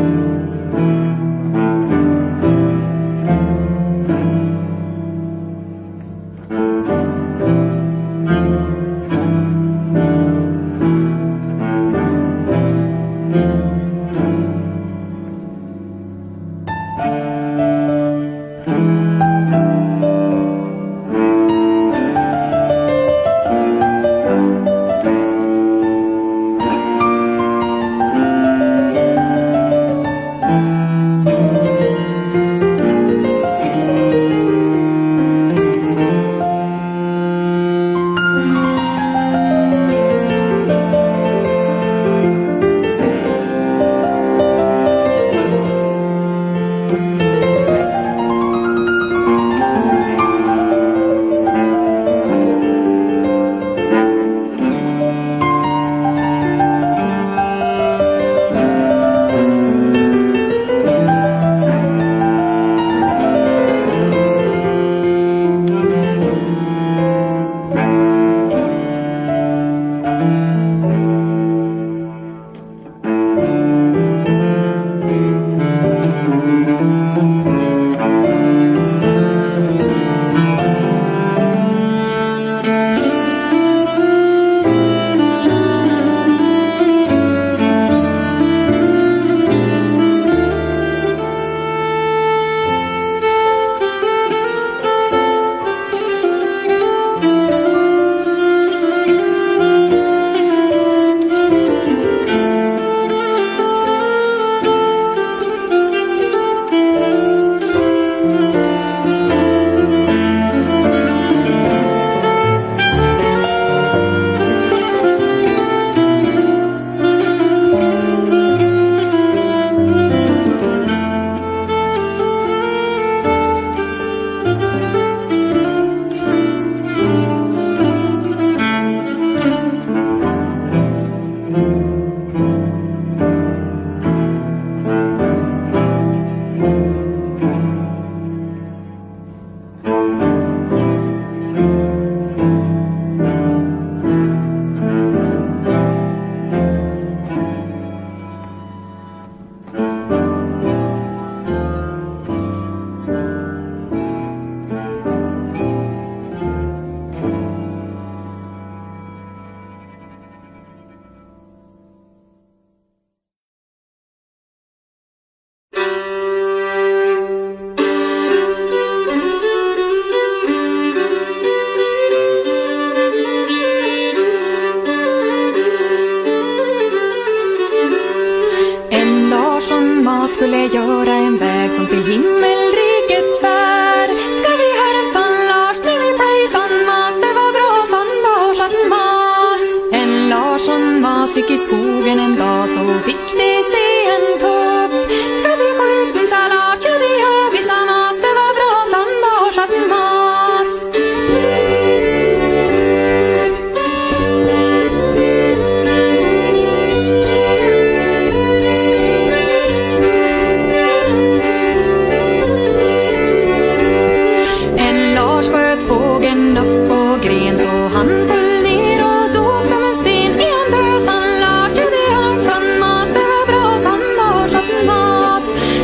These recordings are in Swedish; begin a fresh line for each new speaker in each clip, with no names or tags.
you.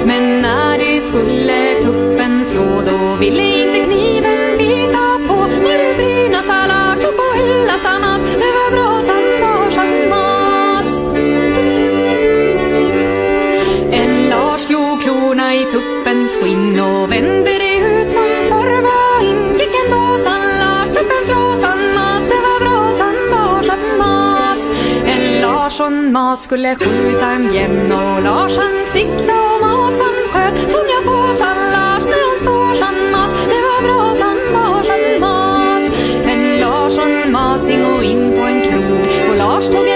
Men när de skulle tuppen flå då ville från mas skulle skjuta en jämn och Lars han sikta och mas han sköt. Tunga på sa Lars när han står sa mas. Det var bra sa Lars han mas. En Larsson masing och in på en krog och Lars tog en